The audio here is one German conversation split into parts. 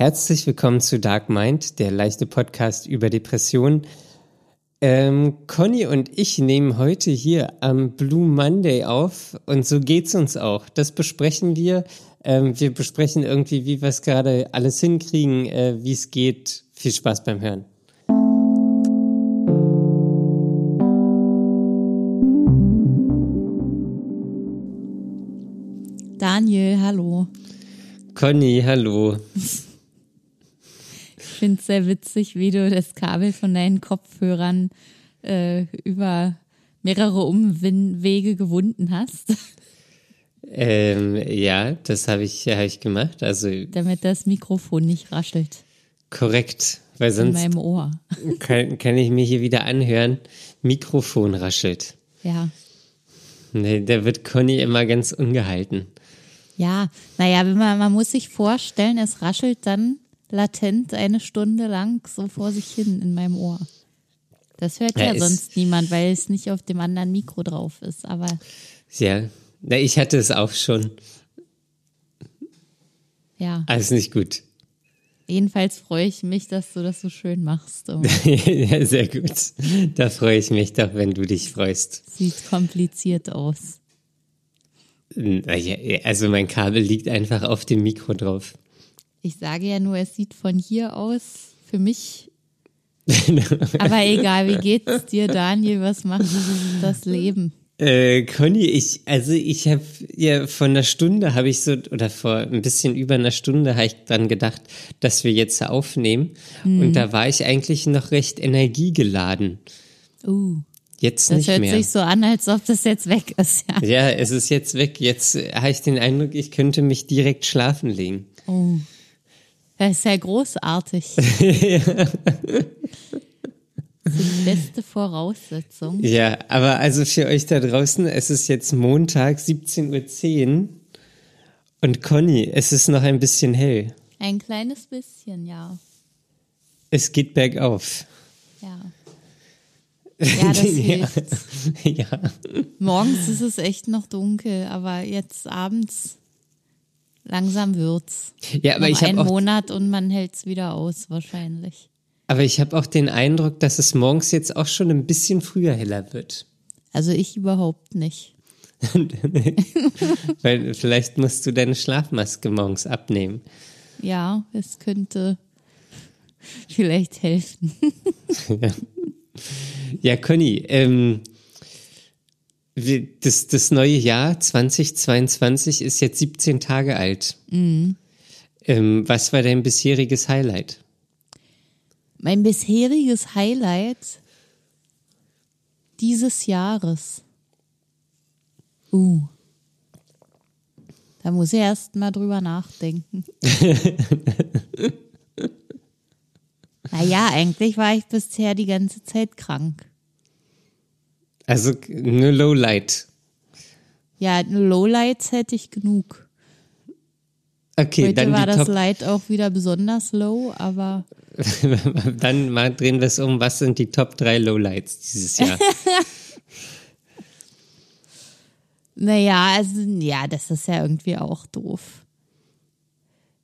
Herzlich willkommen zu Dark Mind, der leichte Podcast über Depressionen. Ähm, Conny und ich nehmen heute hier am Blue Monday auf und so geht's uns auch. Das besprechen wir. Ähm, wir besprechen irgendwie, wie wir es gerade alles hinkriegen, äh, wie es geht. Viel Spaß beim Hören. Daniel, hallo. Conny, hallo. Ich finde es sehr witzig, wie du das Kabel von deinen Kopfhörern äh, über mehrere Umwege gewunden hast. Ähm, ja, das habe ich, hab ich gemacht. Also damit das Mikrofon nicht raschelt. Korrekt, weil sonst in meinem Ohr. Kann, kann ich mir hier wieder anhören, Mikrofon raschelt. Ja. Nee, da wird Conny immer ganz ungehalten. Ja, naja, man, man muss sich vorstellen, es raschelt dann latent eine Stunde lang so vor sich hin in meinem Ohr. Das hört ja, ja sonst niemand, weil es nicht auf dem anderen Mikro drauf ist, aber. Ja, na, ich hatte es auch schon. Ja. Alles nicht gut. Jedenfalls freue ich mich, dass du das so schön machst. ja, sehr gut. Da freue ich mich doch, wenn du dich freust. Sieht kompliziert aus. Also mein Kabel liegt einfach auf dem Mikro drauf. Ich sage ja nur, es sieht von hier aus für mich. Aber egal, wie geht's dir, Daniel? Was macht das Leben? Äh, Conny, ich, also ich habe ja vor einer Stunde habe ich so, oder vor ein bisschen über einer Stunde habe ich dran gedacht, dass wir jetzt aufnehmen. Mhm. Und da war ich eigentlich noch recht energiegeladen. Uh. Jetzt das nicht hört mehr. sich so an, als ob das jetzt weg ist. Ja, ja es ist jetzt weg. Jetzt habe ich den Eindruck, ich könnte mich direkt schlafen legen. Oh. Das ist ja großartig. ja. Das ist die beste Voraussetzung. Ja, aber also für euch da draußen, es ist jetzt Montag, 17.10 Uhr. Und Conny, es ist noch ein bisschen hell. Ein kleines bisschen, ja. Es geht bergauf. Ja. Ja, das hilft. ja. Morgens ist es echt noch dunkel, aber jetzt abends langsam wird's. Ja, aber noch ich habe einen Monat und man hält's wieder aus wahrscheinlich. aber ich habe auch den Eindruck, dass es morgens jetzt auch schon ein bisschen früher heller wird. Also ich überhaupt nicht. Weil vielleicht musst du deine Schlafmaske morgens abnehmen. Ja, es könnte vielleicht helfen. ja. ja, Conny, ähm, das, das neue Jahr 2022 ist jetzt 17 Tage alt. Mhm. Ähm, was war dein bisheriges Highlight? Mein bisheriges Highlight dieses Jahres. Uh. Da muss ich erst mal drüber nachdenken. naja, eigentlich war ich bisher die ganze Zeit krank. Also nur Lowlight. Ja, Lowlights hätte ich genug. Okay, Heute dann war das Top. Light auch wieder besonders low, aber dann mal drehen wir es um. Was sind die Top 3 Lowlights dieses Jahr? Naja, also, ja, das ist ja irgendwie auch doof.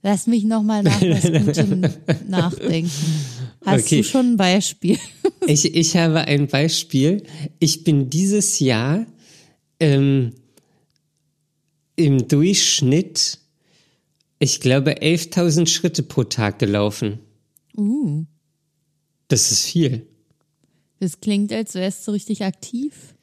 Lass mich nochmal nach was Gutem nachdenken. Hast Okay. du schon ein Beispiel? Ich, ich habe ein Beispiel. Ich bin dieses Jahr ähm, im Durchschnitt, ich glaube, 11.000 Schritte pro Tag gelaufen. Uh, Das ist viel. das klingt, als wärst du richtig aktiv.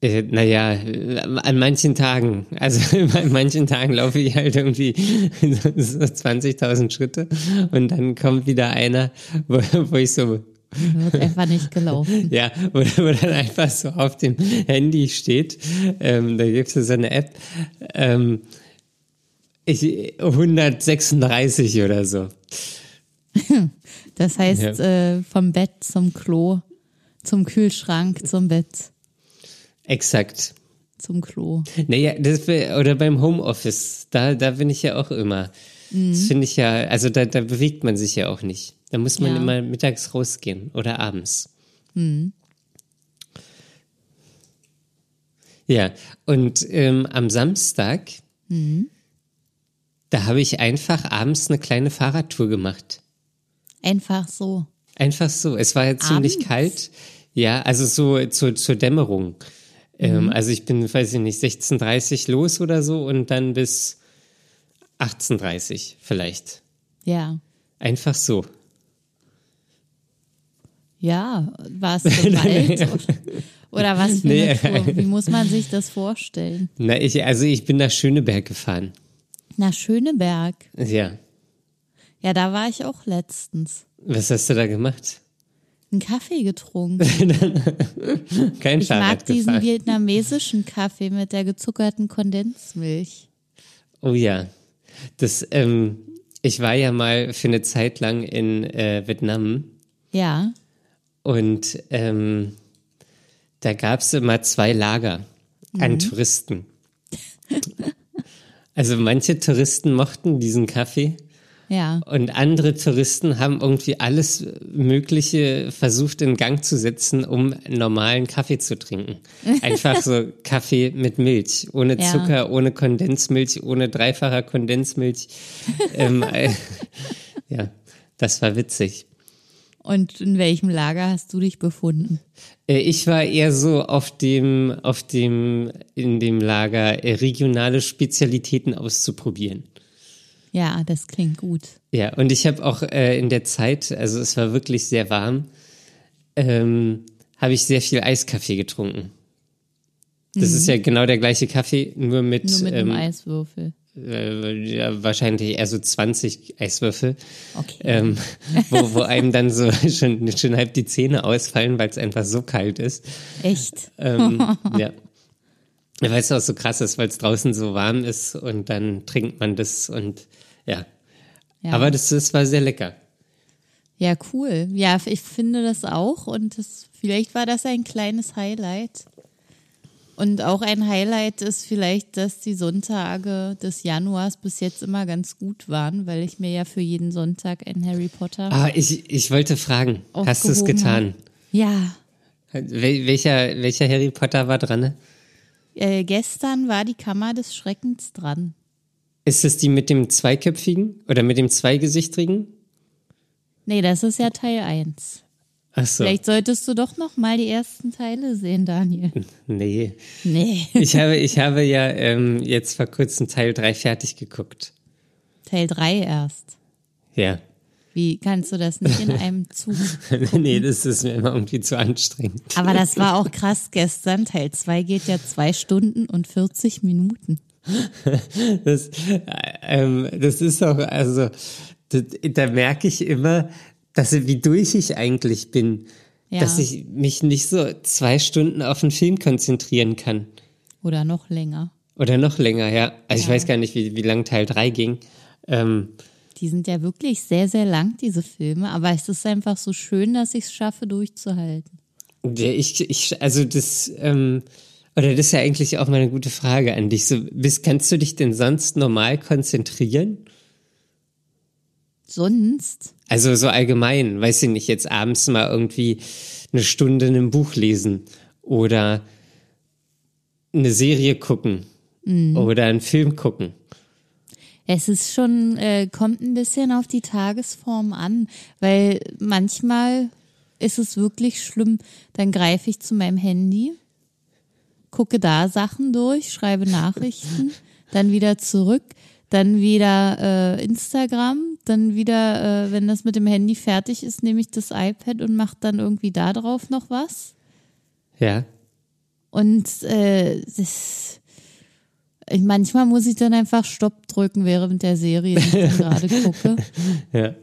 Äh, naja, äh, an manchen Tagen, also an manchen Tagen laufe ich halt irgendwie so 20.000 Schritte und dann kommt wieder einer, wo, wo ich so, Wird einfach nicht gelaufen. ja, wo, wo dann einfach so auf dem Handy steht, ähm, da gibt es so eine App, ähm, ich, 136 oder so. Das heißt, Ja. äh, vom Bett zum Klo, zum Kühlschrank, zum Bett, Exakt. zum Klo. Naja, das, oder beim Homeoffice, da, da bin ich ja auch immer. Das finde ich ja, also da, da bewegt man sich ja auch nicht. Da muss man Ja. immer mittags rausgehen oder abends. Ja, und ähm, am Samstag Da habe ich einfach abends eine kleine Fahrradtour gemacht. Einfach so. Einfach so. Es war ja ziemlich Abends? kalt. Ja, also so zu, zur Dämmerung. Ähm, also ich bin, weiß ich nicht, 16.30 los oder so und dann bis 18.30 vielleicht. Ja. Einfach so. Ja, war es im Wald oder, was für Nee. Tour? Wie muss man sich das vorstellen? Na, ich, also ich bin nach Schöneberg gefahren. Na, Schöneberg. Ja. Ja, da war ich auch letztens. Was hast du da gemacht? Einen Kaffee getrunken. Kein Ich mag diesen vietnamesischen Kaffee mit der gezuckerten Kondensmilch. Oh ja. Das, ähm, ich war ja mal für eine Zeit lang in äh, Vietnam Ja, und ähm, da gab es immer zwei Lager an Touristen. Also manche Touristen mochten diesen Kaffee ja. und andere Touristen haben irgendwie alles Mögliche versucht in Gang zu setzen, um normalen Kaffee zu trinken. Einfach so Kaffee mit Milch, ohne Ja. Zucker, ohne Kondensmilch, ohne dreifacher Kondensmilch. ähm, äh, ja, das war witzig. Und in welchem Lager hast du dich befunden? Äh, Ich war eher so auf dem, auf dem, in dem Lager, äh, regionale Spezialitäten auszuprobieren. Ja, das klingt gut. Ja, und ich habe auch äh, in der Zeit, also es war wirklich sehr warm, ähm, habe ich sehr viel Eiskaffee getrunken. Das ist ja genau der gleiche Kaffee, nur mit, Mhm. Nur mit einem ähm, Eiswürfel. äh, ja, wahrscheinlich eher so 20 Eiswürfel, Okay. ähm, wo, wo einem dann so schon, schon halb die Zähne ausfallen, weil es einfach so kalt ist. Echt? Ähm, ja. Weil es auch so krass ist, weil es draußen so warm ist und dann trinkt man das und ja. Ja. Aber das, das war sehr lecker. Ja, cool. Ja, ich finde das auch und das, vielleicht war das ein kleines Highlight. Und auch ein Highlight ist vielleicht, dass die Sonntage des Januars bis jetzt immer ganz gut waren, weil ich mir ja für jeden Sonntag ein Harry Potter Ah, ich, ich wollte fragen, hast du es getan? Ja, Wel welcher, welcher Harry Potter war dran? Äh, gestern war die Kammer des Schreckens dran. Ist es die mit dem Zweiköpfigen oder mit dem Zweigesichtigen? Nee, das ist ja Teil 1. Ach so. Vielleicht solltest du doch noch mal die ersten Teile sehen, Daniel. Nee. Nee, Ich habe, ich habe ja ähm, jetzt vor kurzem Teil 3 fertig geguckt. Teil 3 erst. Ja. Wie kannst du das nicht in einem Zug? nee, das ist mir immer irgendwie zu anstrengend. Aber das war auch krass gestern. Teil 2 geht ja zwei Stunden und 40 Minuten. Das, äh, ähm, das ist auch, also, das, da merke ich immer, dass wie durch ich eigentlich bin, Ja. dass ich mich nicht so zwei Stunden auf einen Film konzentrieren kann. Oder noch länger. Oder noch länger, ja. Also ich Ja. weiß gar nicht, wie, wie lang Teil 3 ging. Ähm, Die sind ja wirklich sehr, sehr lang, diese Filme. Aber es ist einfach so schön, dass ich es schaffe, durchzuhalten. ja, ich, ich, also das, ähm, oder das ist ja eigentlich auch mal eine gute Frage an dich. So, bist, kannst du dich denn sonst normal konzentrieren? Sonst, Also so allgemein, weiß ich nicht, jetzt abends mal irgendwie eine Stunde in einem Buch lesen oder eine Serie gucken oder einen Film gucken. Es ist schon, äh, kommt ein bisschen auf die Tagesform an, weil manchmal ist es wirklich schlimm. Dann greife ich zu meinem Handy, gucke da Sachen durch, schreibe Nachrichten, dann wieder zurück, dann wieder äh, Instagram, dann wieder, äh, wenn das mit dem Handy fertig ist, nehme ich das iPad und mache dann irgendwie da drauf noch was. Ja. Und äh, das, manchmal muss ich dann einfach Stopp drücken während der Serie, die ich gerade gucke. Ja.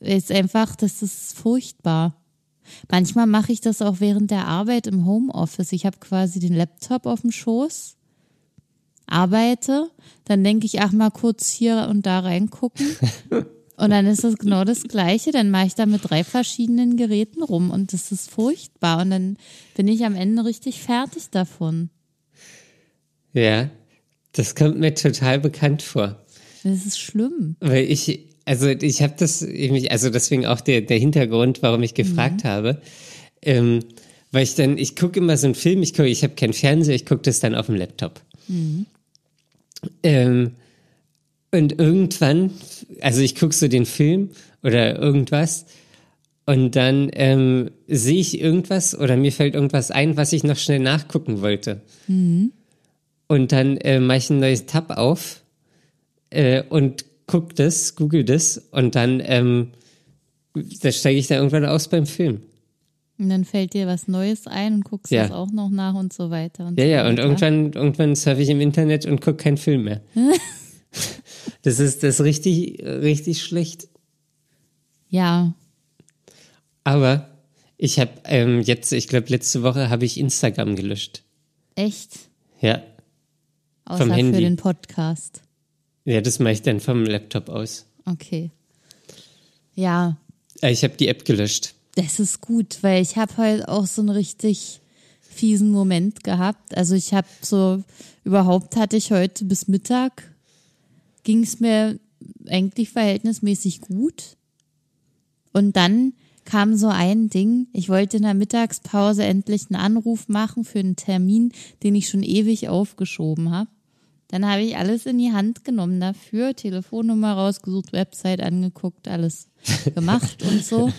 Ist einfach, das ist furchtbar. Manchmal mache ich das auch während der Arbeit im Homeoffice. Ich habe quasi den Laptop auf dem Schoß, arbeite, dann denke ich, ach mal kurz hier und da reingucken. Und dann ist das genau das Gleiche. Dann mache ich da mit drei verschiedenen Geräten rum und das ist furchtbar. Und dann bin ich am Ende richtig fertig davon. Ja. Das kommt mir total bekannt vor. Das ist schlimm. Weil ich, also ich habe das, ich- also deswegen auch der, der Hintergrund, warum ich gefragt habe. Ähm, weil ich dann, ich gucke immer so einen Film, ich gucke, ich habe keinen Fernseher, ich gucke das dann auf dem Laptop. Ähm, Und irgendwann, also ich gucke so den Film oder irgendwas und dann ähm, sehe ich irgendwas oder mir fällt irgendwas ein, was ich noch schnell nachgucken wollte. Mhm. Und dann äh, mache ich ein neues Tab auf äh, und guck das, google das und dann ähm, da steige ich da irgendwann aus beim Film. Und dann fällt dir was Neues ein und guckst Ja. das auch noch nach und so weiter. Und Ja, so ja, und weiter. irgendwann, irgendwann surfe ich im Internet und gucke keinen Film mehr. das ist das ist richtig, richtig schlecht. Ja, Aber ich habe ähm, jetzt, ich glaube, letzte Woche habe ich Instagram gelöscht. echt. Ja. Außer für Handy. den Podcast. Ja, das mache ich dann vom Laptop aus. Okay. Ja, Äh, Ich habe die App gelöscht. das ist gut, weil ich habe heute auch so einen richtig fiesen Moment gehabt. Also ich habe so, überhaupt hatte ich heute bis Mittag, ging es mir eigentlich verhältnismäßig gut. Und dann kam so ein Ding, ich wollte in der Mittagspause endlich einen Anruf machen für einen Termin, den ich schon ewig aufgeschoben habe. Dann habe ich alles in die Hand genommen dafür, Telefonnummer rausgesucht, Website angeguckt, alles gemacht und so.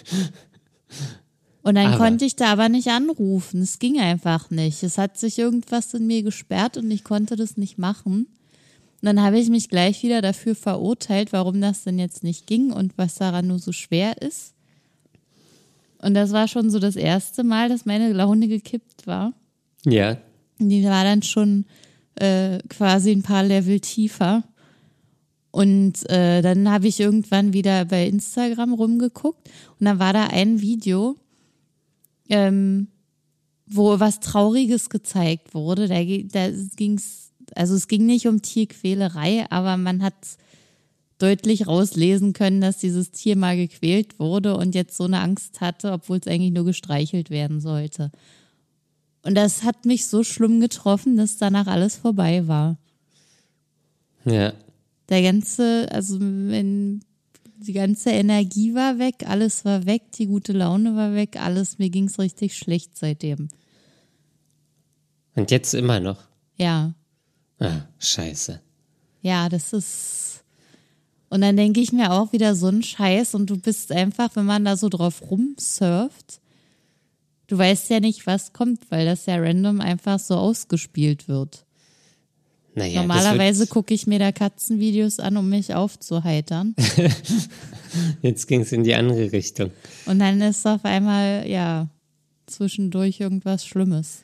Und dann Aber- konnte ich da aber nicht anrufen. Es ging einfach nicht. Es hat sich irgendwas in mir gesperrt und ich konnte das nicht machen. Und dann habe ich mich gleich wieder dafür verurteilt, warum das denn jetzt nicht ging und was daran nur so schwer ist. Und das war schon so das erste Mal, dass meine Laune gekippt war. Ja. Die war dann schon äh, quasi ein paar Level tiefer. Und äh, dann habe ich irgendwann wieder bei Instagram rumgeguckt und dann war da ein Video, ähm, wo was Trauriges gezeigt wurde. Da, da ging's, also es ging nicht um Tierquälerei, aber man hat deutlich rauslesen können, dass dieses Tier mal gequält wurde und jetzt so eine Angst hatte, obwohl es eigentlich nur gestreichelt werden sollte. Und das hat mich so schlimm getroffen, dass danach alles vorbei war. Ja. Der ganze, also wenn die ganze Energie war weg, alles war weg, die gute Laune war weg, alles, mir ging's richtig schlecht seitdem. Und jetzt immer noch. Ja, Ah, scheiße. ja, das ist. Und dann denke ich mir auch wieder so ein Scheiß und du bist einfach, wenn man da so drauf rumsurft, du weißt ja nicht, was kommt, weil das ja random einfach so ausgespielt wird. Naja, Normalerweise gucke ich mir da Katzenvideos an, um mich aufzuheitern. jetzt ging es in die andere Richtung. Und dann ist auf einmal, ja, zwischendurch irgendwas Schlimmes.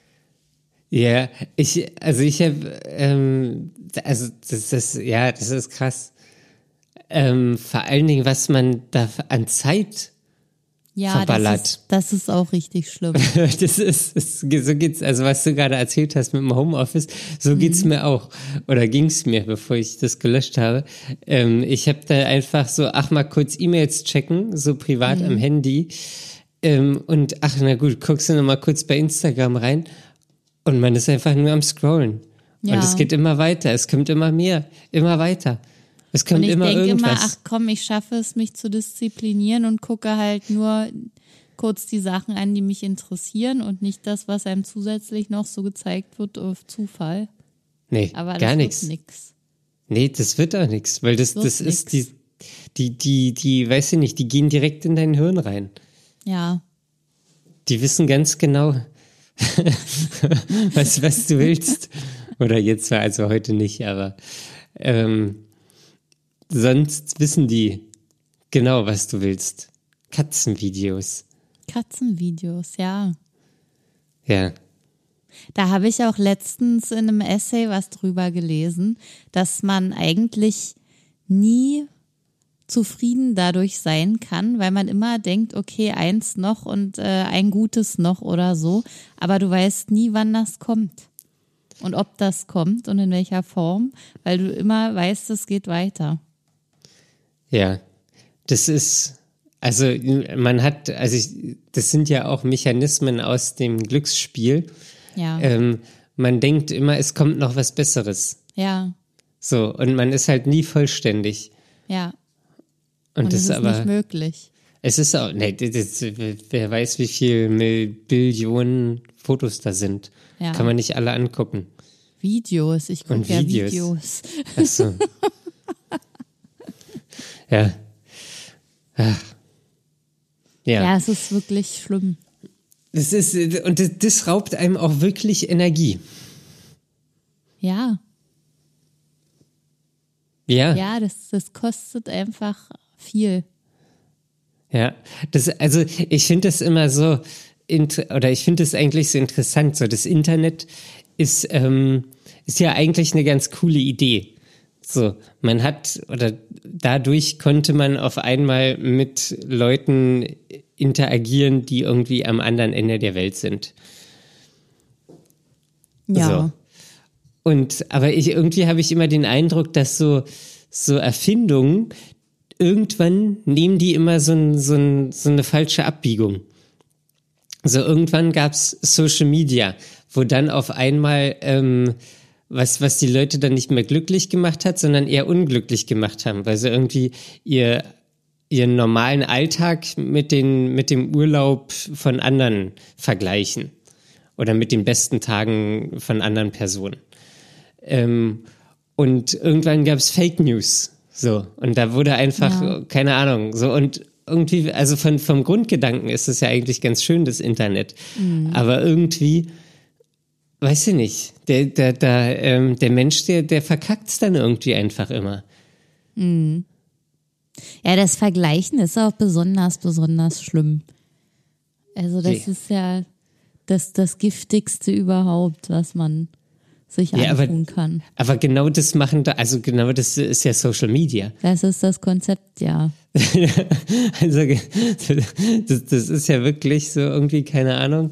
Ja, ich, also ich habe, ähm, also das ist, ja, das ist krass. Ähm, vor allen Dingen, was man da an Zeit, Ja, Verballert. Das, ist, das ist auch richtig schlimm. das ist, das, so geht's, also was du gerade erzählt hast mit dem Homeoffice, so geht's mir auch. Oder ging's mir, bevor ich das gelöscht habe. Ähm, ich habe da einfach so, ach mal kurz E-Mails checken, so privat am Handy. Ähm, und ach, na gut, guckst du noch mal kurz bei Instagram rein. Und man ist einfach nur am Scrollen. Ja. Und es geht immer weiter, es kommt immer mehr, immer weiter. Es kommt Und ich immer denke immer, irgendwas. ach komm, ich schaffe es, mich zu disziplinieren und gucke halt nur kurz die Sachen an, die mich interessieren und nicht das, was einem zusätzlich noch so gezeigt wird auf Zufall. nee, Aber das gar nichts. Nee, das wird auch nichts, weil das, Wird das ist die, nix. die, die, die, weiß ich nicht, die gehen direkt in dein Hirn rein. Ja, Die wissen ganz genau, was, was du willst. Oder jetzt zwar also heute nicht, aber ähm, sonst wissen die genau, was du willst. Katzenvideos. Katzenvideos, ja. Ja. Da habe ich auch letztens in einem Essay was drüber gelesen, dass man eigentlich nie zufrieden dadurch sein kann, weil man immer denkt, okay, eins noch und äh, ein gutes noch oder so, aber du weißt nie, wann das kommt und ob das kommt und in welcher Form, weil du immer weißt, es geht weiter. Ja, das ist, also man hat, also ich, das sind ja auch Mechanismen aus dem Glücksspiel. Ja, Ähm, man denkt immer, es kommt noch was Besseres. ja, So, und man ist halt nie vollständig. ja. Und, Und das ist aber, nicht möglich. es ist auch, nee, das, wer weiß, wie viel Mil- Billionen Fotos da sind. Ja. Kann man nicht alle angucken. Videos, ich gucke ja Videos. Videos. Ach so. Ja. Ja. Ja, es ist wirklich schlimm. Das ist, und das, das raubt einem auch wirklich Energie. Ja. Ja. Ja, das, das kostet einfach viel. Ja, das, also ich finde das immer so, oder ich finde es eigentlich so interessant. So, das Internet ist, ähm, ist ja eigentlich eine ganz coole Idee. So, man hat, oder dadurch konnte man auf einmal mit Leuten interagieren, die irgendwie am anderen Ende der Welt sind. Ja. So. Und, aber ich, irgendwie habe ich immer den Eindruck, dass so, so Erfindungen, irgendwann nehmen die immer so, ein, so, ein, so eine falsche Abbiegung. So irgendwann gab's Social Media, wo dann auf einmal ähm, was, was die Leute dann nicht mehr glücklich gemacht hat, sondern eher unglücklich gemacht haben, weil sie irgendwie ihr ihren normalen Alltag mit den mit dem Urlaub von anderen vergleichen oder mit den besten Tagen von anderen Personen. Ähm, und irgendwann gab's Fake News, so und da wurde einfach Ja. keine Ahnung so und irgendwie also von vom Grundgedanken ist es ja eigentlich ganz schön das Internet, aber irgendwie weiß ich nicht, der, der, der, ähm, der Mensch, der, der verkackt's dann irgendwie einfach immer. Ja, das Vergleichen ist auch besonders, besonders schlimm. Also das Okay. ist ja das, das Giftigste überhaupt, was man sich Ja, aber- antun kann. Aber genau das machen da, also genau das ist ja Social Media. Das ist das Konzept, ja. Also das, das ist ja wirklich so irgendwie, keine Ahnung,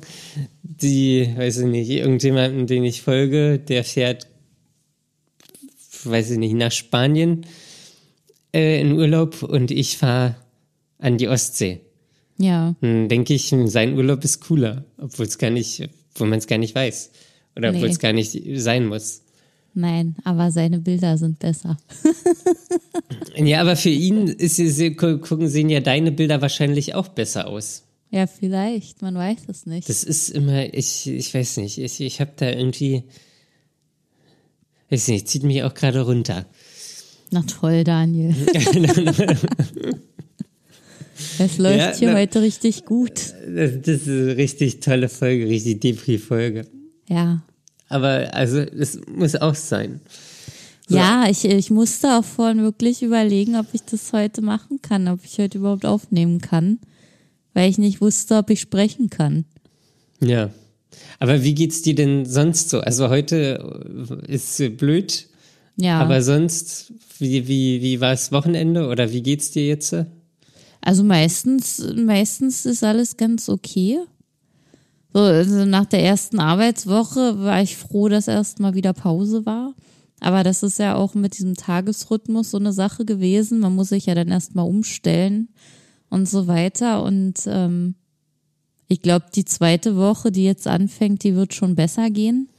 die, weiß ich nicht, irgendjemanden, den ich folge, der fährt, weiß ich nicht, nach Spanien äh, in Urlaub und ich fahre an die Ostsee. Ja, Dann denke ich, sein Urlaub ist cooler, obwohl es gar nicht, wo man es gar nicht weiß. Oder Nee. obwohl es gar nicht sein muss. nein, aber seine Bilder sind besser. Ja, aber für ihn ist, gucken, sehen ja deine Bilder wahrscheinlich auch besser aus. Ja, vielleicht, man weiß es nicht. Das ist immer, ich, ich weiß nicht, ich, ich habe da irgendwie, weiß nicht, zieht mich auch gerade runter. Na toll, Daniel. Es läuft Ja, hier na- heute richtig gut. Das, das ist eine richtig tolle Folge, richtig Depri-Folge. Ja. Aber also, es muss auch sein. Ja, ich, ich musste auch vorhin wirklich überlegen, ob ich das heute machen kann, ob ich heute überhaupt aufnehmen kann, weil ich nicht wusste, ob ich sprechen kann. Ja. Aber wie geht's dir denn sonst so? Also heute ist blöd, Ja. aber sonst, wie, wie, wie war das Wochenende oder wie geht's dir jetzt? Also meistens, meistens ist alles ganz okay. So, also nach der ersten Arbeitswoche war ich froh, dass erstmal wieder Pause war. Aber das ist ja auch mit diesem Tagesrhythmus so eine Sache gewesen. Man muss sich ja dann erstmal umstellen und so weiter. Und ähm, ich glaube, die zweite Woche, die jetzt anfängt, die wird schon besser gehen.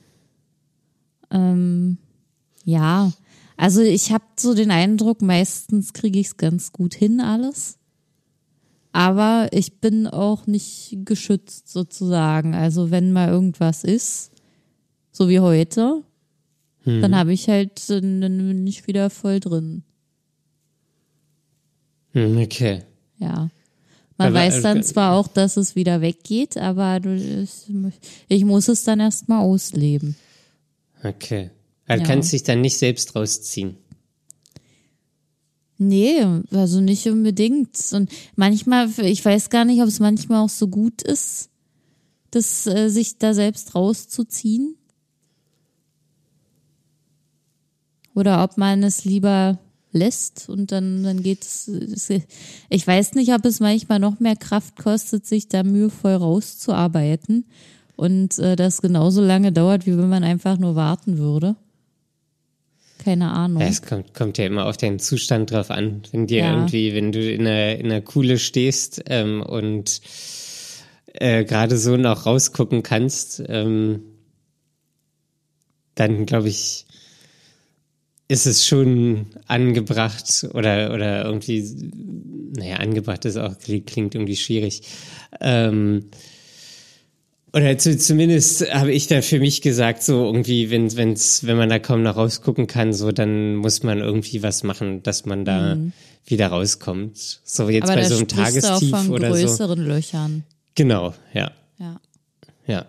Ähm, ja, also ich habe so den Eindruck, meistens kriege ich es ganz gut hin alles. Aber ich bin auch nicht geschützt sozusagen. Also wenn mal irgendwas ist, so wie heute, dann habe ich halt, äh, dann bin ich wieder voll drin. Hm, okay. Ja. Man Aber, weiß dann äh, zwar auch, dass es wieder weggeht, aber ich muss es dann erstmal ausleben. Okay. Also Ja. kannst dich dann nicht selbst rausziehen. Nee, also nicht unbedingt. Und manchmal, ich weiß gar nicht, ob es manchmal auch so gut ist, das, äh, sich da selbst rauszuziehen. Oder ob man es lieber lässt und dann, dann geht es. Ich weiß nicht, ob es manchmal noch mehr Kraft kostet, sich da mühevoll rauszuarbeiten und äh, das genauso lange dauert, wie wenn man einfach nur warten würde. Keine Ahnung. Ja, es kommt, kommt ja immer auf deinen Zustand drauf an. Wenn dir Ja. irgendwie, wenn du in einer, in einer Kuhle stehst ähm, und äh, gerade so noch rausgucken kannst, ähm, dann glaube ich, ist es schon angebracht oder, oder irgendwie, naja, angebracht ist auch, klingt irgendwie schwierig. Ähm, Oder zu, zumindest habe ich da für mich gesagt, so irgendwie, wenn, wenn's, wenn man da kaum noch rausgucken kann, so, dann muss man irgendwie was machen, dass man da mhm. wieder rauskommt. So jetzt Aber bei so einem Tagestief auch von oder größeren so. Löchern. Genau, ja. Ja. Ja.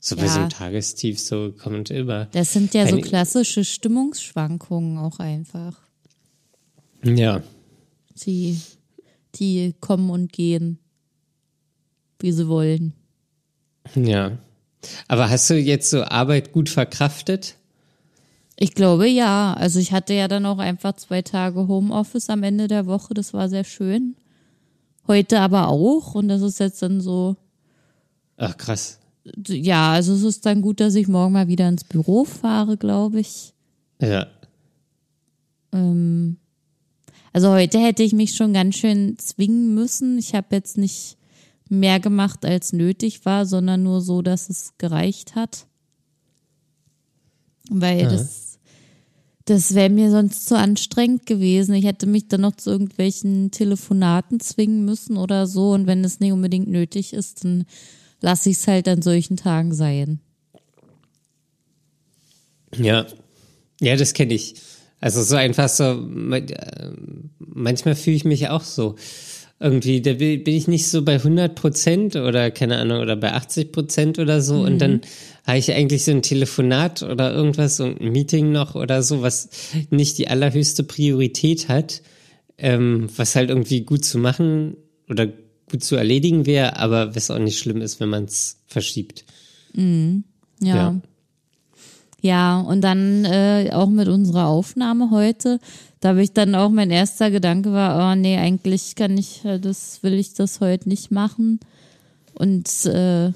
So bei Ja. so einem Tagestief so kommt über. Das sind ja so klassische Stimmungsschwankungen auch einfach. Ja. Die, die kommen und gehen, wie sie wollen. Ja. Aber hast du jetzt so Arbeit gut verkraftet? Ich glaube ja. Also ich hatte ja dann auch einfach zwei Tage Homeoffice am Ende der Woche. Das war sehr schön. Heute aber auch. Und das ist jetzt dann so, Ach, krass. ja, also es ist dann gut, dass ich morgen mal wieder ins Büro fahre, glaube ich. Ja. Ähm, also heute hätte ich mich schon ganz schön zwingen müssen. Ich habe jetzt nicht mehr gemacht, als nötig war, sondern nur so, dass es gereicht hat. Weil das, das wäre mir sonst zu anstrengend gewesen. Ich hätte mich dann noch zu irgendwelchen Telefonaten zwingen müssen oder so. Und wenn es nicht unbedingt nötig ist, dann lasse ich es halt an solchen Tagen sein. Ja. Ja, das kenne ich. Also so einfach so, äh, manchmal fühle ich mich auch so. Irgendwie, da bin ich nicht so bei 100 Prozent oder keine Ahnung, oder bei 80 Prozent oder so. Und dann habe ich eigentlich so ein Telefonat oder irgendwas, so ein Meeting noch oder so, was nicht die allerhöchste Priorität hat, ähm, was halt irgendwie gut zu machen oder gut zu erledigen wäre, aber was auch nicht schlimm ist, wenn man es verschiebt. Ja. Ja. Ja, und dann äh, auch mit unserer Aufnahme heute, da habe ich dann auch mein erster Gedanke war, oh nee, eigentlich kann ich, äh, das will ich das heute nicht machen. Und äh,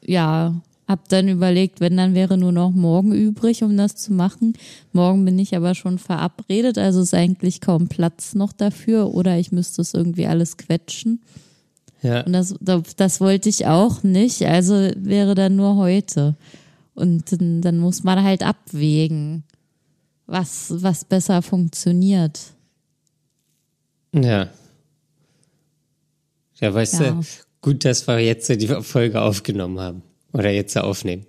ja, hab dann überlegt, wenn dann wäre nur noch morgen übrig, um das zu machen. Morgen bin ich aber schon verabredet, also ist eigentlich kaum Platz noch dafür oder ich müsste es irgendwie alles quetschen. Ja. Und das, das, das wollte ich auch nicht, also wäre dann nur heute. Und dann, dann muss man halt abwägen, was, was besser funktioniert. Ja. Ja, weißt Ja. du, gut, dass wir jetzt die Folge aufgenommen haben. Oder jetzt aufnehmen.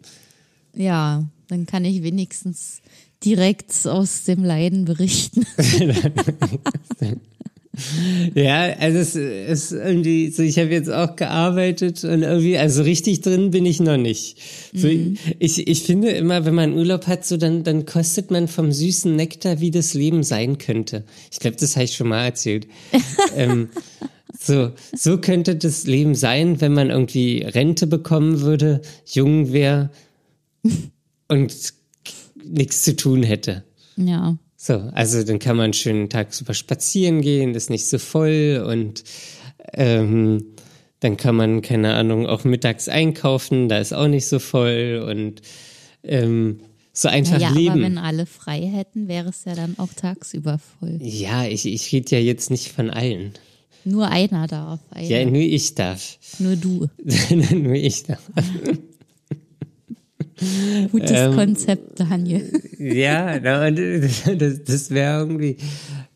Ja, dann kann ich wenigstens direkt aus dem Leiden berichten. Ja, also es ist irgendwie so, ich habe jetzt auch gearbeitet und irgendwie, also richtig drin bin ich noch nicht. So, ich, ich finde immer, wenn man Urlaub hat, so dann, dann kostet man vom süßen Nektar, wie das Leben sein könnte. Ich glaube, das habe ich schon mal erzählt. ähm, so, so könnte das Leben sein, wenn man irgendwie Rente bekommen würde, jung wäre und nichts zu tun hätte. Ja, So, also dann kann man schön tagsüber spazieren gehen, ist nicht so voll und ähm, dann kann man, keine Ahnung, auch mittags einkaufen, da ist auch nicht so voll und ähm, so einfach ja, aber leben. wenn alle frei hätten, wäre es ja dann auch tagsüber voll. ja, ich, ich rede ja jetzt nicht von allen. Nur einer darf. Einer. Ja, nur ich darf. Nur du. nur ich darf. Gutes Ähm, Konzept, Daniel. Ja, na, und das, das wäre irgendwie,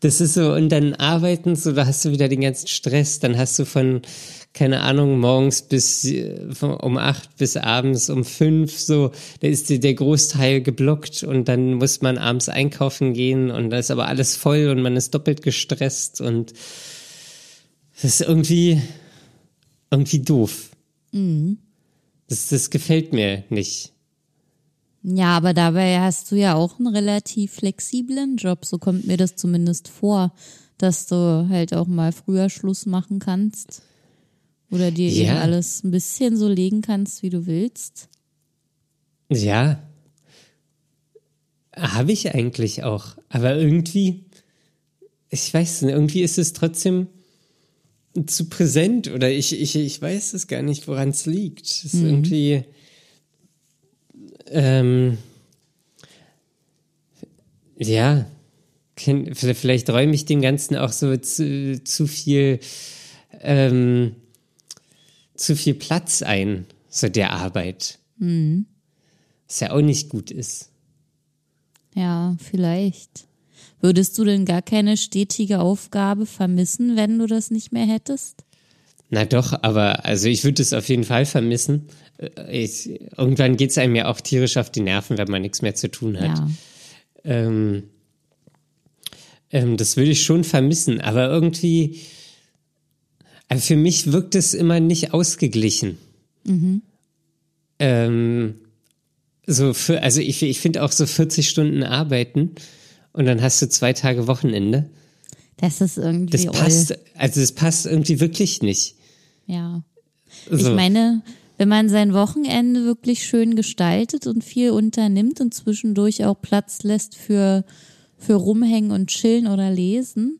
das ist so, und dann arbeiten, so, da hast du wieder den ganzen Stress, dann hast du von, keine Ahnung, morgens bis äh, um acht bis abends um fünf, so, da ist der Großteil geblockt und dann muss man abends einkaufen gehen und da ist aber alles voll und man ist doppelt gestresst und das ist irgendwie, irgendwie doof. Das, das gefällt mir nicht. Ja, aber dabei hast du ja auch einen relativ flexiblen Job. So kommt mir das zumindest vor, dass du halt auch mal früher Schluss machen kannst. Oder dir Ja. eben alles ein bisschen so legen kannst, wie du willst. Ja. Habe ich eigentlich auch. Aber irgendwie, ich weiß nicht, irgendwie ist es trotzdem zu präsent oder ich, ich, ich weiß es gar nicht, woran es liegt. Es ist irgendwie, ähm, ja, vielleicht räume ich dem Ganzen auch so zu, zu viel, ähm, zu viel Platz ein, so der Arbeit. Was ja auch nicht gut ist. Ja, vielleicht. Würdest du denn gar keine stetige Aufgabe vermissen, wenn du das nicht mehr hättest? Na doch, aber also ich würde es auf jeden Fall vermissen. Äh, ich, irgendwann geht es einem ja auch tierisch auf die Nerven, wenn man nichts mehr zu tun hat. Ja. Ähm, ähm, das würde ich schon vermissen, aber irgendwie, also für mich wirkt es immer nicht ausgeglichen. Ähm, so für, also ich, ich finde auch so 40 Stunden arbeiten und dann hast du zwei Tage Wochenende. Das ist irgendwie. Das oll. passt, also das passt irgendwie wirklich nicht. Ja. So. Ich meine, wenn man sein Wochenende wirklich schön gestaltet und viel unternimmt und zwischendurch auch Platz lässt für, für rumhängen und chillen oder lesen,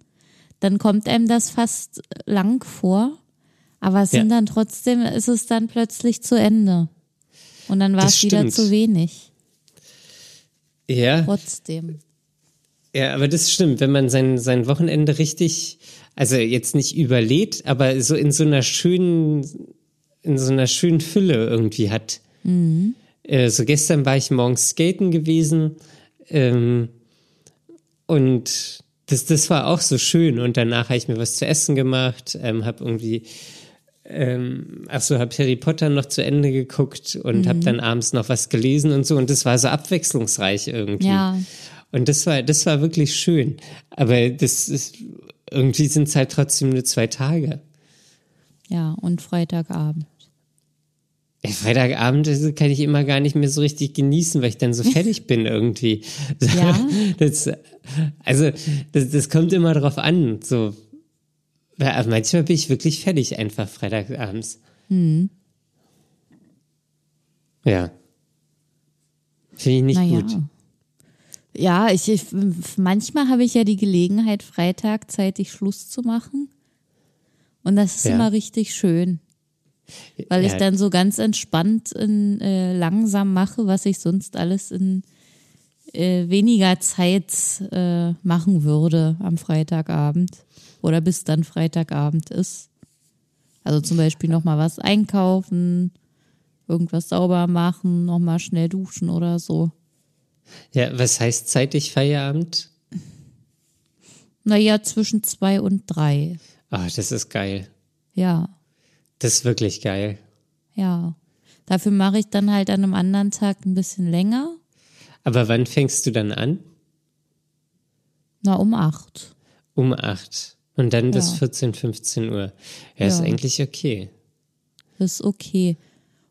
dann kommt einem das fast lang vor. Aber es Ja. sind dann trotzdem, ist es dann plötzlich zu Ende. Und dann war Das es wieder stimmt. zu wenig. Ja, Trotzdem. ja, aber das stimmt, wenn man sein, sein Wochenende richtig, also jetzt nicht überlädt, aber so in so einer schönen, in so einer schönen Fülle irgendwie hat. Äh, so gestern war ich morgens skaten gewesen ähm, und das, das war auch so schön und danach habe ich mir was zu essen gemacht, ähm, habe irgendwie ähm, ach so, habe Harry Potter noch zu Ende geguckt und habe dann abends noch was gelesen und so und das war so abwechslungsreich irgendwie. Ja. Und das war, das war wirklich schön. Aber das ist, irgendwie sind es halt trotzdem nur zwei Tage. Ja, und Freitagabend. Ey, Freitagabend kann ich immer gar nicht mehr so richtig genießen, weil ich dann so fertig bin irgendwie. Ja? Das, also, das, das kommt immer drauf an. So. Weil Manchmal bin ich wirklich fertig, einfach Freitagabends. Ja. Finde ich nicht naja. gut. Ja, ich, ich manchmal habe ich ja die Gelegenheit, Freitag zeitig Schluss zu machen. Und das ist Ja. immer richtig schön. Weil ich dann so ganz entspannt in, äh, langsam mache, was ich sonst alles in äh, weniger Zeit äh, machen würde am Freitagabend. Oder bis dann Freitagabend ist. Also zum Beispiel nochmal was einkaufen, irgendwas sauber machen, nochmal schnell duschen oder so. Ja, was heißt zeitig Feierabend? Naja, zwischen zwei und drei. Ah, das ist geil. Ja, Das ist wirklich geil. ja. Dafür mache ich dann halt an einem anderen Tag ein bisschen länger. Aber wann fängst du dann an? Na, um acht. Um acht. Und dann bis Ja. 14, 15 Uhr. Ja, ist Ja. eigentlich okay. Das ist okay.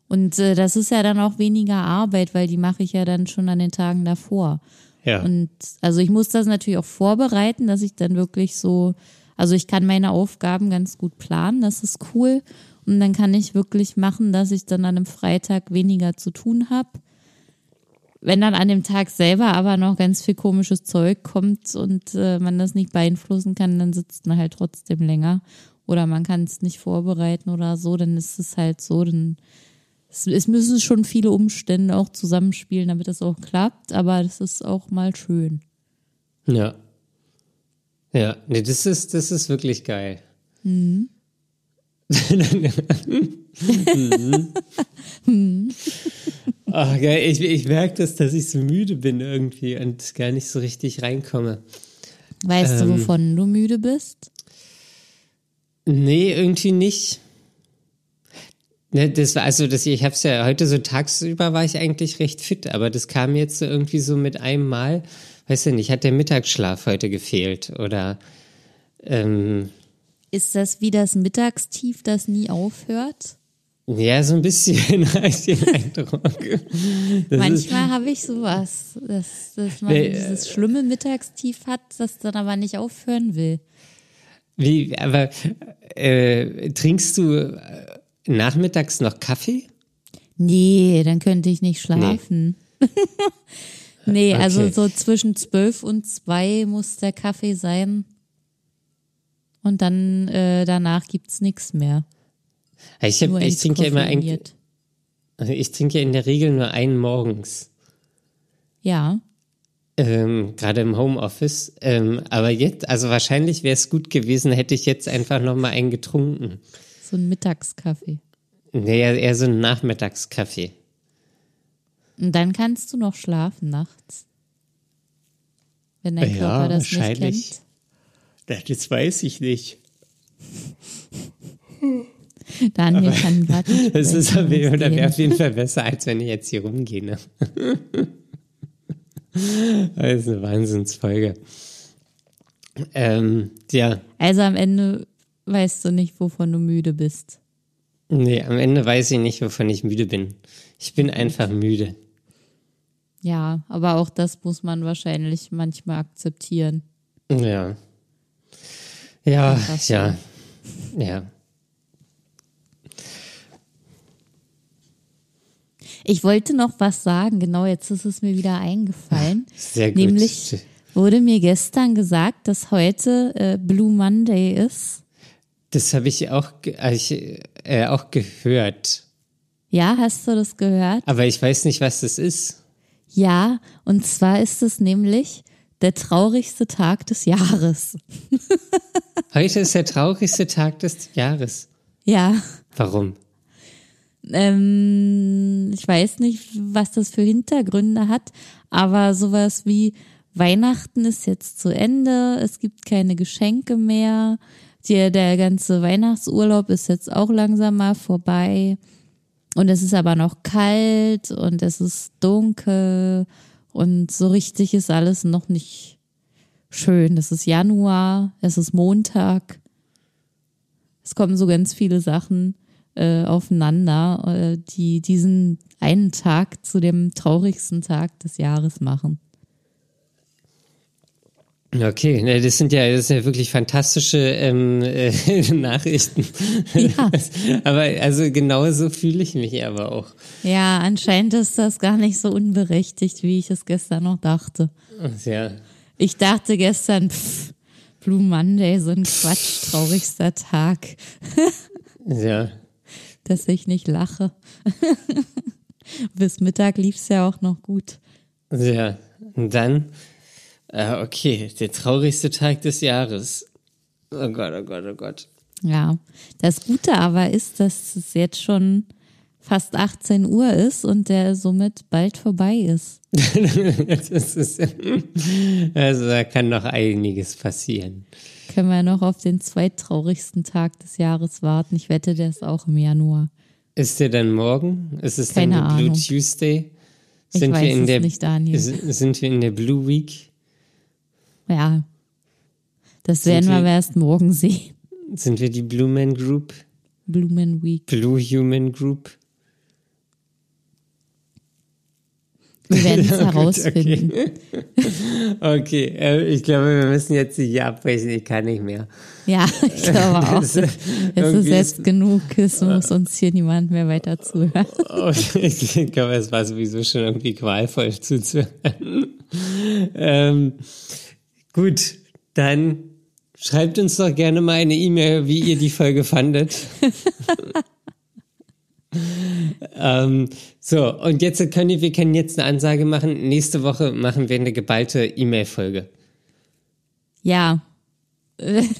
Und äh, das ist ja dann auch weniger Arbeit, weil die mache ich ja dann schon an den Tagen davor. Ja. Und also ich muss das natürlich auch vorbereiten, dass ich dann wirklich so, also ich kann meine Aufgaben ganz gut planen, das ist cool. Und dann kann ich wirklich machen, dass ich dann an einem Freitag weniger zu tun habe. Wenn dann an dem Tag selber aber noch ganz viel komisches Zeug kommt und äh, man das nicht beeinflussen kann, dann sitzt man halt trotzdem länger. Oder man kann es nicht vorbereiten oder so, dann ist es halt so, dann es, es müssen schon viele Umstände auch zusammenspielen, damit das auch klappt, aber das ist auch mal schön. ja. Ja, nee, das ist, das ist wirklich geil. Mhm. Ach, geil. Ich, ich merke das, dass ich so müde bin irgendwie und gar nicht so richtig reinkomme. Weißt du, Ähm. wovon du müde bist? Nee, irgendwie nicht. Ne, das war also, das, ich hab's ja heute so tagsüber war ich eigentlich recht fit, aber das kam jetzt so irgendwie so mit einem Mal, weiß ja nicht, hat der Mittagsschlaf heute gefehlt oder ähm, Ist das wie das Mittagstief, das nie aufhört? ja, so ein bisschen habe ich den Eindruck. Das Manchmal habe ich sowas, dass, dass man Nee, äh, dieses schlimme Mittagstief hat, das dann aber nicht aufhören will. wie, aber äh, trinkst du äh, nachmittags noch Kaffee? Nee, dann könnte ich nicht schlafen. Nee, also Okay. so zwischen zwölf und zwei muss der Kaffee sein. Und dann äh, danach gibt's nichts mehr. Ich, Nur hab, ich trinke ja immer eigentlich, entkoffeiniert. ich trinke ja in der Regel nur einen morgens. Ja, Ähm, gerade im Homeoffice. Ähm, aber jetzt, also wahrscheinlich wäre es gut gewesen, hätte ich jetzt einfach noch mal einen getrunken. so ein Mittagskaffee. Naja, eher so ein Nachmittagskaffee. Und dann kannst du noch schlafen nachts. Wenn dein Ja, Körper das nicht wahrscheinlich. kennt. Das weiß ich nicht. Daniel aber kann gerade Das ist auf jeden, wäre auf jeden Fall besser, als wenn ich jetzt hier rumgehe. Ne? das ist eine Wahnsinnsfolge. Ähm, ja. Also am Ende weißt du nicht, wovon du müde bist. Nee, am Ende weiß ich nicht, wovon ich müde bin. Ich bin einfach müde. Ja, aber auch das muss man wahrscheinlich manchmal akzeptieren. Ja. Ja, ja. Ja. Ich wollte noch was sagen, genau jetzt ist es mir wieder eingefallen. Sehr gut. Nämlich wurde mir gestern gesagt, dass heute äh, Blue Monday ist. Das habe ich auch, äh, äh, auch gehört. Ja, hast du das gehört? Aber ich weiß nicht, was das ist. Ja, und zwar ist es nämlich der traurigste Tag des Jahres. Heute ist der traurigste Tag des Jahres. Ja. Warum? Ähm, ich weiß nicht, was das für Hintergründe hat, aber sowas wie Weihnachten ist jetzt zu Ende, es gibt keine Geschenke mehr, der, der ganze Weihnachtsurlaub ist jetzt auch langsam mal vorbei und es ist aber noch kalt und es ist dunkel und so richtig ist alles noch nicht schön. Es ist Januar, es ist Montag. Es kommen so ganz viele Sachen äh, aufeinander, äh, die diesen einen Tag zu dem traurigsten Tag des Jahres machen. Okay, das sind ja, das sind ja wirklich fantastische ähm, äh, Nachrichten. Ja. aber also genau so fühle ich mich aber auch. Ja, anscheinend ist das gar nicht so unberechtigt, wie ich es gestern noch dachte. Ja. Ich dachte gestern, pff, Blue Monday, so ein Quatsch, traurigster Tag. ja. Dass ich nicht lache. Bis Mittag lief es ja auch noch gut. Ja, und dann Ah, okay, der traurigste Tag des Jahres. Oh Gott, oh Gott, oh Gott. Ja, das Gute aber ist, dass es jetzt schon fast 18 Uhr ist und der somit bald vorbei ist. ist also da kann noch einiges passieren. Können wir noch auf den zweitraurigsten Tag des Jahres warten? Ich wette, der ist auch im Januar. Ist der dann morgen? Ist es Keine dann Blue Ahnung. Tuesday? Sind ich weiß wir in es der, nicht, Daniel. Sind wir in der Blue Week? Ja, das werden wir, wir erst morgen sehen. Sind wir die Blue Man Group? Blue Man Week. Blue Human Group? Wir werden es herausfinden. Okay, okay. Äh, ich glaube, wir müssen jetzt hier abbrechen. Ich kann nicht mehr. Ja, ich glaube auch. es ist jetzt genug. Es muss uns hier niemand mehr weiter zuhören. ich glaube, es war sowieso schon irgendwie qualvoll zuzuhören. ähm, Gut, dann schreibt uns doch gerne mal eine E-Mail, wie ihr die Folge fandet. ähm, so, und jetzt können wir können jetzt eine Ansage machen. Nächste Woche machen wir eine geballte E-Mail-Folge. Ja,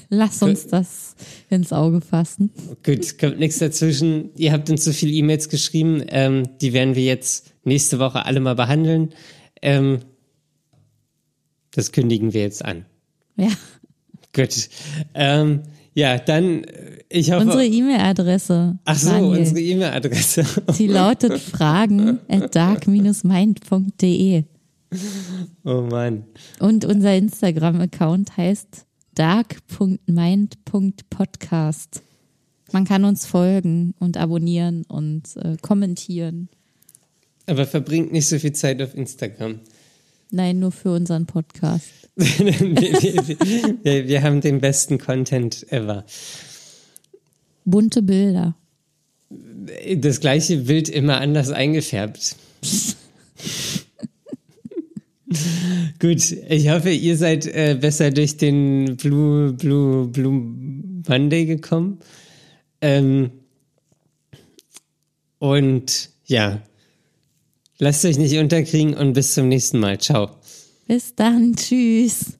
lass uns das ins Auge fassen. Gut, kommt nichts dazwischen. Ihr habt uns so viele E-Mails geschrieben, ähm, die werden wir jetzt nächste Woche alle mal behandeln. Ähm, das kündigen wir jetzt an. Ja. Gut. Ähm, ja, dann, äh, ich hoffe. Unsere E-Mail-Adresse. Ach so, Daniel, unsere E-Mail-Adresse. Die lautet fragen at dark-mind.de. Oh Mann. Und unser Instagram-Account heißt dark.mind.podcast. Man kann uns folgen und abonnieren und äh, kommentieren. Aber verbringt nicht so viel Zeit auf Instagram. Nein, nur für unseren Podcast. wir, wir, wir, haben den besten Content ever. Bunte Bilder. Das gleiche Bild immer anders eingefärbt. Gut, ich hoffe, ihr seid äh, besser durch den Blue, Blue, Blue Monday gekommen. Ähm, und ja, Lasst euch nicht unterkriegen und bis zum nächsten Mal. Ciao. Bis dann. Tschüss.